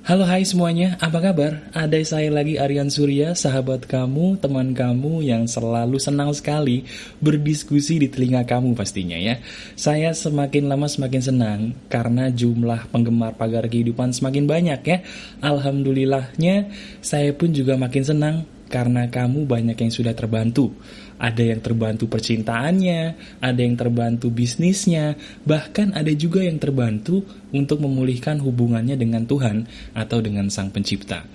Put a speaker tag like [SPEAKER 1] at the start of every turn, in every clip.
[SPEAKER 1] Halo hai semuanya, apa kabar? Ada saya lagi Aryan Surya, sahabat kamu, teman kamu yang selalu senang sekali berdiskusi di telinga kamu pastinya ya. Saya semakin lama semakin senang karena jumlah penggemar pagar kehidupan semakin banyak ya. Alhamdulillahnya saya pun juga makin senang karena kamu banyak yang sudah terbantu. Ada yang terbantu percintaannya, ada yang terbantu bisnisnya, bahkan ada juga yang terbantu untuk memulihkan hubungannya dengan Tuhan atau dengan Sang Pencipta.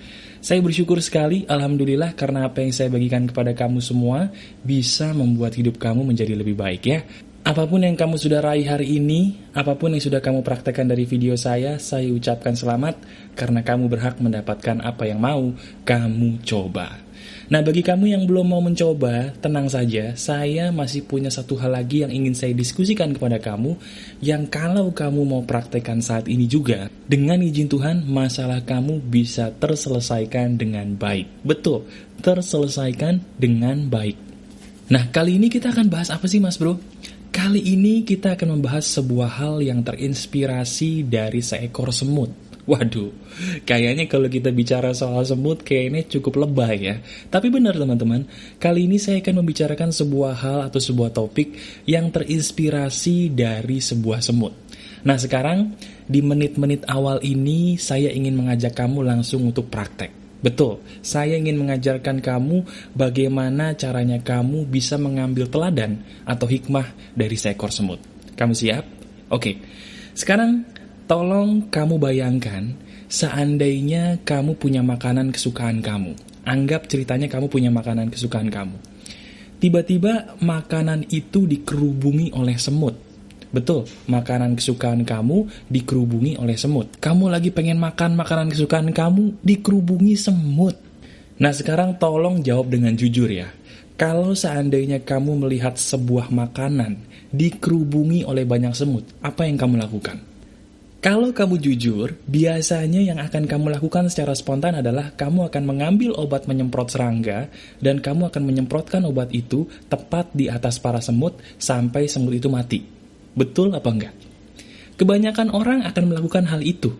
[SPEAKER 1] Saya bersyukur sekali, Alhamdulillah, karena apa yang saya bagikan kepada kamu semua bisa membuat hidup kamu menjadi lebih baik ya. Apa pun yang kamu sudah raih hari ini, apa pun yang sudah kamu praktekkan dari video saya, saya ucapkan selamat karena kamu berhak mendapatkan apa yang mau kamu coba. Nah bagi kamu yang belum mau mencoba, tenang saja, saya masih punya satu hal lagi yang ingin saya diskusikan kepada kamu, yang kalau kamu mau praktekkan saat ini juga, dengan izin Tuhan, masalah kamu bisa terselesaikan dengan baik. Betul, terselesaikan dengan baik. Nah kali ini kita akan bahas apa sih mas bro? Kali ini kita akan membahas sebuah hal yang terinspirasi dari seekor semut. Waduh, kayaknya kalau kita bicara soal semut kayaknya cukup lebay ya. Tapi benar teman-teman, kali ini saya akan membicarakan sebuah hal atau sebuah topik yang terinspirasi dari sebuah semut. Nah sekarang, di menit-menit awal ini saya ingin mengajak kamu langsung untuk praktek. Betul, saya ingin mengajarkan kamu bagaimana caranya kamu bisa mengambil teladan atau hikmah dari seekor semut. Kamu siap? Oke, sekarang Tolong kamu bayangkan, seandainya kamu punya makanan kesukaan kamu. Anggap ceritanya kamu punya makanan kesukaan kamu. Tiba-tiba makanan itu dikerubungi oleh semut. Betul, makanan kesukaan kamu dikerubungi oleh semut. Kamu lagi pengen makan makanan kesukaan kamu, dikerubungi semut. Nah sekarang tolong jawab dengan jujur ya. Kalau seandainya kamu melihat sebuah makanan dikerubungi oleh banyak semut, apa yang kamu lakukan? Kalau kamu jujur, biasanya yang akan kamu lakukan secara spontan adalah kamu akan mengambil obat menyemprot serangga dan kamu akan menyemprotkan obat itu tepat di atas para semut sampai semut itu mati. Betul apa enggak? Kebanyakan orang akan melakukan hal itu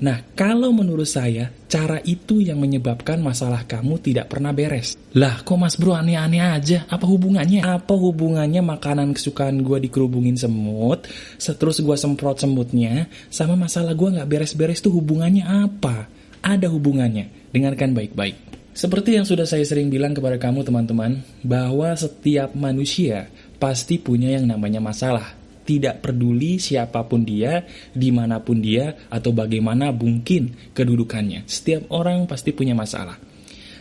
[SPEAKER 1] Nah, kalau menurut saya, cara itu yang menyebabkan masalah kamu tidak pernah beres. Lah, kok mas bro aneh-aneh aja? Apa hubungannya? Apa hubungannya makanan kesukaan gue dikerubungin semut, terus gue semprot semutnya, sama masalah gue nggak beres-beres tuh hubungannya apa? Ada hubungannya. Dengarkan baik-baik. Seperti yang sudah saya sering bilang kepada kamu teman-teman, bahwa setiap manusia pasti punya yang namanya masalah tidak peduli siapa pun dia, di mana pun dia, atau bagaimana mungkin kedudukannya. Setiap orang pasti punya masalah.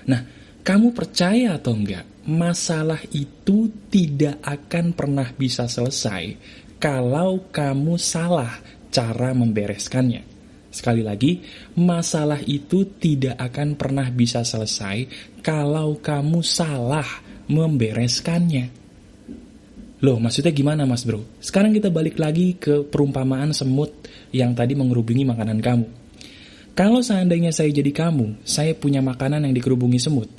[SPEAKER 1] Nah, kamu percaya atau enggak, masalah itu tidak akan pernah bisa selesai kalau kamu salah cara membereskannya. Sekali lagi, masalah itu tidak akan pernah bisa selesai kalau kamu salah membereskannya. Loh, maksudnya gimana mas bro? Sekarang kita balik lagi ke perumpamaan semut yang tadi mengerubungi makanan kamu. Kalau seandainya saya jadi kamu, saya punya makanan yang dikerubungi semut.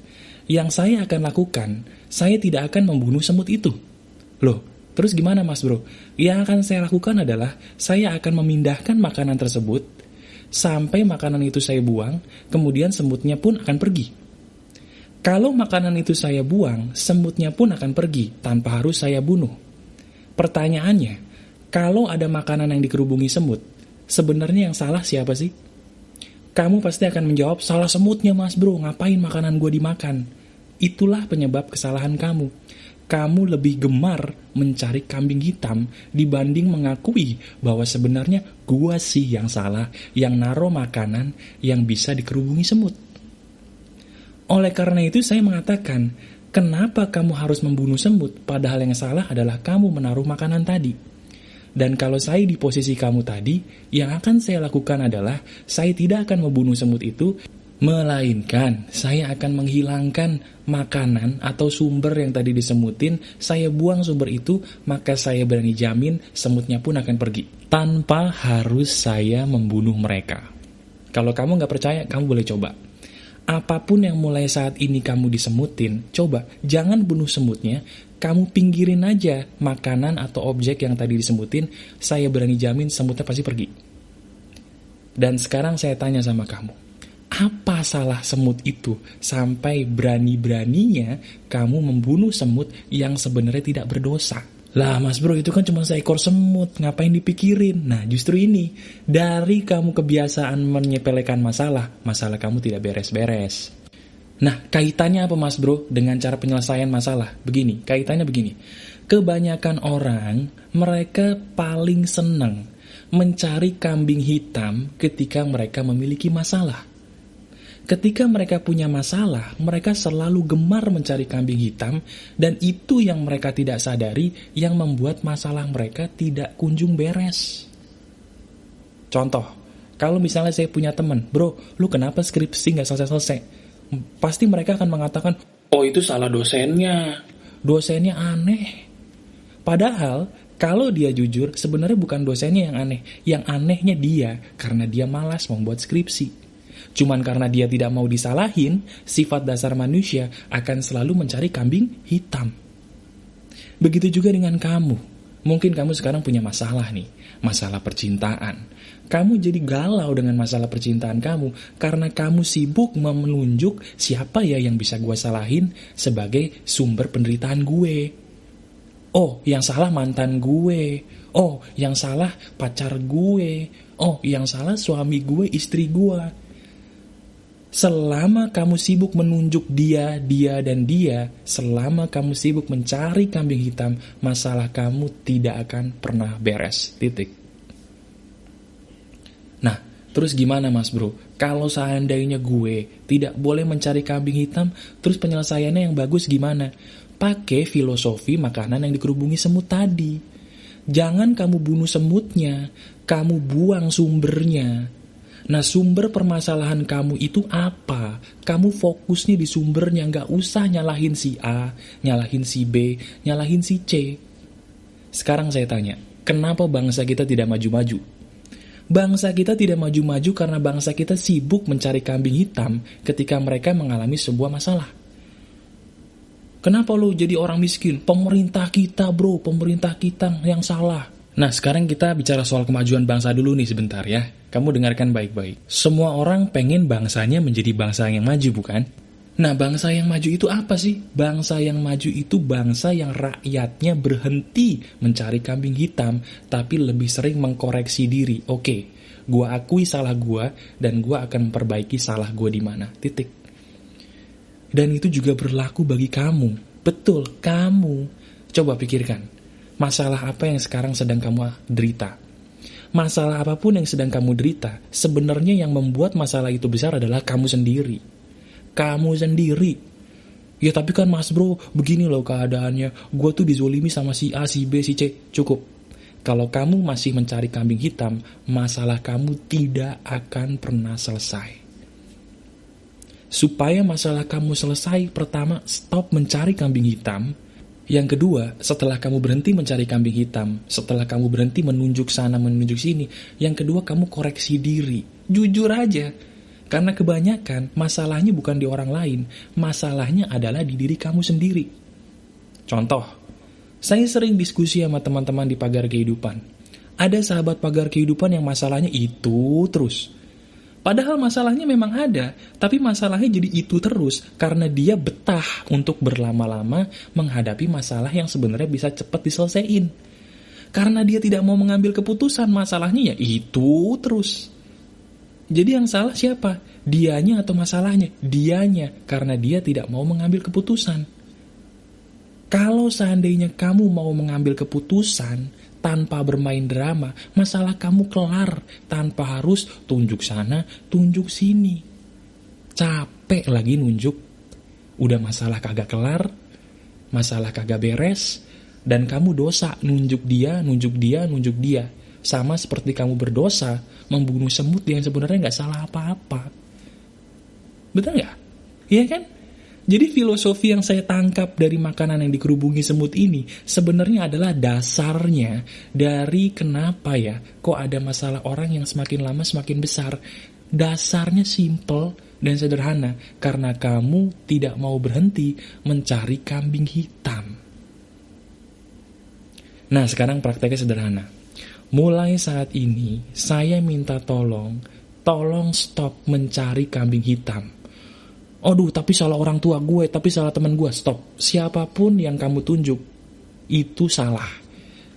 [SPEAKER 1] Yang saya akan lakukan, saya tidak akan membunuh semut itu. Loh, terus gimana mas bro? Yang akan saya lakukan adalah, saya akan memindahkan makanan tersebut, sampai makanan itu saya buang, kemudian semutnya pun akan pergi. Kalau makanan itu saya buang, semutnya pun akan pergi tanpa harus saya bunuh. Pertanyaannya, kalau ada makanan yang dikerubungi semut, sebenarnya yang salah siapa sih? Kamu pasti akan menjawab, salah semutnya mas bro, ngapain makanan gue dimakan? Itulah penyebab kesalahan kamu. Kamu lebih gemar mencari kambing hitam dibanding mengakui bahwa sebenarnya gua sih yang salah, yang naruh makanan yang bisa dikerubungi semut. Oleh karena itu saya mengatakan, kenapa kamu harus membunuh semut padahal yang salah adalah kamu menaruh makanan tadi. Dan kalau saya di posisi kamu tadi, yang akan saya lakukan adalah saya tidak akan membunuh semut itu, melainkan saya akan menghilangkan makanan atau sumber yang tadi disemutin, saya buang sumber itu, maka saya berani jamin semutnya pun akan pergi. Tanpa harus saya membunuh mereka. Kalau kamu nggak percaya, kamu boleh coba apa pun yang mulai saat ini kamu disemutin, coba jangan bunuh semutnya, kamu pinggirin aja makanan atau objek yang tadi disemutin, saya berani jamin semutnya pasti pergi. Dan sekarang saya tanya sama kamu, apa salah semut itu sampai berani-beraninya kamu membunuh semut yang sebenarnya tidak berdosa? Lah mas bro itu kan cuma seekor semut, ngapain dipikirin? Nah justru ini, dari kamu kebiasaan menyepelekan masalah, masalah kamu tidak beres-beres. Nah kaitannya apa mas bro dengan cara penyelesaian masalah? Begini, kaitannya begini. Kebanyakan orang, mereka paling senang mencari kambing hitam ketika mereka memiliki masalah. Ketika mereka punya masalah, mereka selalu gemar mencari kambing hitam, dan itu yang mereka tidak sadari yang membuat masalah mereka tidak kunjung beres. Contoh, kalau misalnya saya punya teman, bro, lu kenapa skripsi nggak selesai-selesai? Pasti mereka akan mengatakan, oh itu salah dosennya, dosennya aneh. Padahal kalau dia jujur, sebenarnya bukan dosennya yang aneh. Yang anehnya dia, karena dia malas membuat skripsi. Cuman karena dia tidak mau disalahin, sifat dasar manusia akan selalu mencari kambing hitam. Begitu juga dengan kamu. Mungkin kamu sekarang punya masalah nih, masalah percintaan. Kamu jadi galau dengan masalah percintaan kamu karena kamu sibuk menunjuk siapa ya yang bisa gue salahin sebagai sumber penderitaan gue. Oh, yang salah mantan gue. Oh, yang salah pacar gue. Oh, yang salah suami gue, istri gue. Selama kamu sibuk menunjuk dia, dia, dan dia, selama kamu sibuk mencari kambing hitam, masalah kamu tidak akan pernah beres. Titik. Nah, terus gimana mas bro? Kalau seandainya gue tidak boleh mencari kambing hitam, terus penyelesaiannya yang bagus gimana? Pakai filosofi makanan yang dikerubungi semut tadi. Jangan kamu bunuh semutnya, kamu buang sumbernya. Nah sumber permasalahan kamu itu apa? Kamu fokusnya di sumbernya, nggak usah nyalahin si A, nyalahin si B, nyalahin si C. Sekarang saya tanya, kenapa bangsa kita tidak maju-maju? Bangsa kita tidak maju-maju karena bangsa kita sibuk mencari kambing hitam ketika mereka mengalami sebuah masalah. Kenapa lo jadi orang miskin? Pemerintah kita bro, pemerintah kita yang salah. Nah sekarang kita bicara soal kemajuan bangsa dulu nih sebentar ya. Kamu dengarkan baik-baik. Semua orang pengen bangsanya menjadi bangsa yang maju, bukan? Nah, bangsa yang maju itu apa sih? Bangsa yang maju itu bangsa yang rakyatnya berhenti mencari kambing hitam, tapi lebih sering mengkoreksi diri. Oke, gua akui salah gua, dan gua akan memperbaiki salah gua di mana. Titik. Dan itu juga berlaku bagi kamu. Betul, kamu. Coba pikirkan, masalah apa yang sekarang sedang kamu derita? masalah apa pun yang sedang kamu derita, sebenarnya yang membuat masalah itu besar adalah kamu sendiri. Kamu sendiri. Ya tapi kan mas bro, begini loh keadaannya. Gue tuh dizolimi sama si A, si B, si C. Cukup. Kalau kamu masih mencari kambing hitam, masalah kamu tidak akan pernah selesai. Supaya masalah kamu selesai, pertama stop mencari kambing hitam, yang kedua, setelah kamu berhenti mencari kambing hitam, setelah kamu berhenti menunjuk sana, menunjuk sini, yang kedua kamu koreksi diri. Jujur aja. Karena kebanyakan masalahnya bukan di orang lain, masalahnya adalah di diri kamu sendiri. Contoh, saya sering diskusi sama teman-teman di pagar kehidupan. Ada sahabat pagar kehidupan yang masalahnya itu terus. Padahal masalahnya memang ada, tapi masalahnya jadi itu terus karena dia betah untuk berlama-lama menghadapi masalah yang sebenarnya bisa cepat diselesaikan. Karena dia tidak mau mengambil keputusan, masalahnya ya itu terus. Jadi yang salah siapa? Dianya atau masalahnya? Dianya, karena dia tidak mau mengambil keputusan. Kalau seandainya kamu mau mengambil keputusan, tanpa bermain drama, masalah kamu kelar tanpa harus tunjuk sana, tunjuk sini. Capek lagi nunjuk, udah masalah kagak kelar, masalah kagak beres, dan kamu dosa nunjuk dia, nunjuk dia, nunjuk dia. Sama seperti kamu berdosa membunuh semut yang sebenarnya nggak salah apa-apa. Betul nggak? Iya kan? Jadi filosofi yang saya tangkap dari makanan yang dikerubungi semut ini sebenarnya adalah dasarnya dari kenapa ya kok ada masalah orang yang semakin lama semakin besar. Dasarnya simple dan sederhana karena kamu tidak mau berhenti mencari kambing hitam. Nah sekarang prakteknya sederhana. Mulai saat ini saya minta tolong tolong stop mencari kambing hitam. Aduh, tapi salah orang tua gue, tapi salah teman gue. Stop. Siapa pun yang kamu tunjuk, itu salah.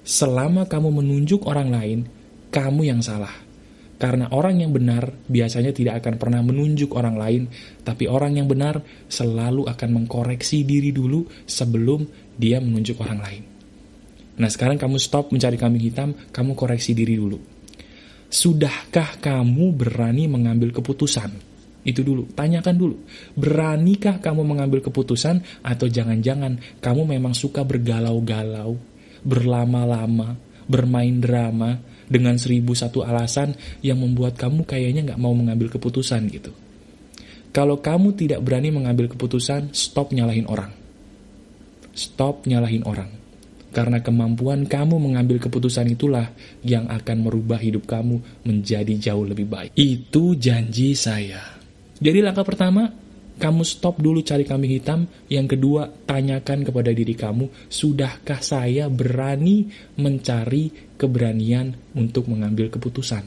[SPEAKER 1] Selama kamu menunjuk orang lain, kamu yang salah. Karena orang yang benar biasanya tidak akan pernah menunjuk orang lain, tapi orang yang benar selalu akan mengkoreksi diri dulu sebelum dia menunjuk orang lain. Nah sekarang kamu stop mencari kambing hitam, kamu koreksi diri dulu. Sudahkah kamu berani mengambil keputusan? Itu dulu, tanyakan dulu. Beranikah kamu mengambil keputusan atau jangan-jangan kamu memang suka bergalau-galau, berlama-lama, bermain drama dengan seribu satu alasan yang membuat kamu kayaknya nggak mau mengambil keputusan gitu. Kalau kamu tidak berani mengambil keputusan, stop nyalahin orang. Stop nyalahin orang karena kemampuan kamu mengambil keputusan itulah yang akan merubah hidup kamu menjadi jauh lebih baik. Itu janji saya. Jadi langkah pertama, kamu stop dulu cari kambing hitam. Yang kedua, tanyakan kepada diri kamu, sudahkah saya berani mencari keberanian untuk mengambil keputusan?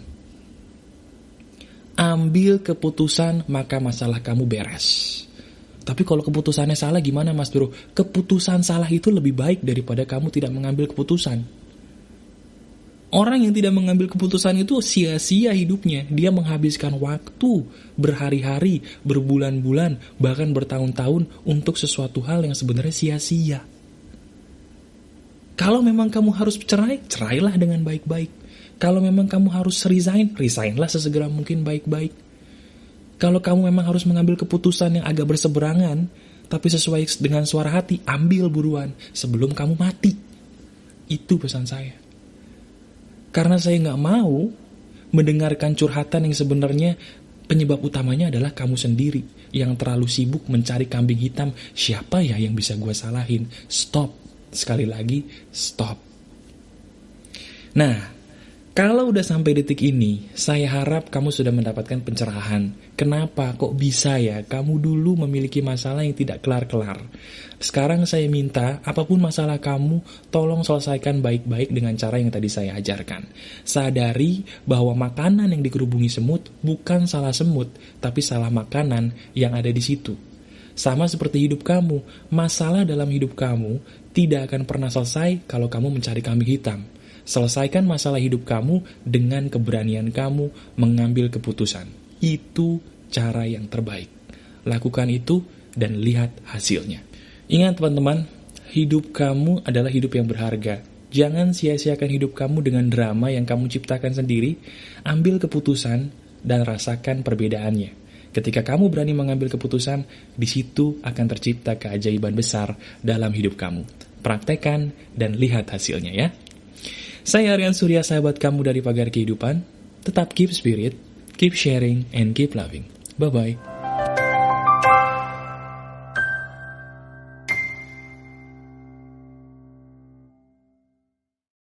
[SPEAKER 1] Ambil keputusan, maka masalah kamu beres. Tapi kalau keputusannya salah gimana Mas Bro? Keputusan salah itu lebih baik daripada kamu tidak mengambil keputusan. Orang yang tidak mengambil keputusan itu sia-sia hidupnya. Dia menghabiskan waktu berhari-hari, berbulan-bulan, bahkan bertahun-tahun untuk sesuatu hal yang sebenarnya sia-sia. Kalau memang kamu harus cerai, cerailah dengan baik-baik. Kalau memang kamu harus resign, resignlah sesegera mungkin baik-baik. Kalau kamu memang harus mengambil keputusan yang agak berseberangan, tapi sesuai dengan suara hati, ambil buruan sebelum kamu mati. Itu pesan saya. Karena saya nggak mau mendengarkan curhatan yang sebenarnya penyebab utamanya adalah kamu sendiri yang terlalu sibuk mencari kambing hitam. Siapa ya yang bisa gue salahin? Stop. Sekali lagi, stop. Nah, kalau udah sampai detik ini, saya harap kamu sudah mendapatkan pencerahan. Kenapa kok bisa ya kamu dulu memiliki masalah yang tidak kelar-kelar? Sekarang saya minta, apa pun masalah kamu, tolong selesaikan baik-baik dengan cara yang tadi saya ajarkan. Sadari bahwa makanan yang dikerubungi semut bukan salah semut, tapi salah makanan yang ada di situ. Sama seperti hidup kamu, masalah dalam hidup kamu tidak akan pernah selesai kalau kamu mencari kambing hitam. Selesaikan masalah hidup kamu dengan keberanian kamu mengambil keputusan. Itu cara yang terbaik. Lakukan itu dan lihat hasilnya. Ingat teman-teman, hidup kamu adalah hidup yang berharga. Jangan sia-siakan hidup kamu dengan drama yang kamu ciptakan sendiri. Ambil keputusan dan rasakan perbedaannya. Ketika kamu berani mengambil keputusan, di situ akan tercipta keajaiban besar dalam hidup kamu. Praktekan dan lihat hasilnya ya. Saya Aryan Surya, sahabat kamu dari Pagar Kehidupan. Tetap keep spirit, keep sharing, and keep loving. Bye-bye.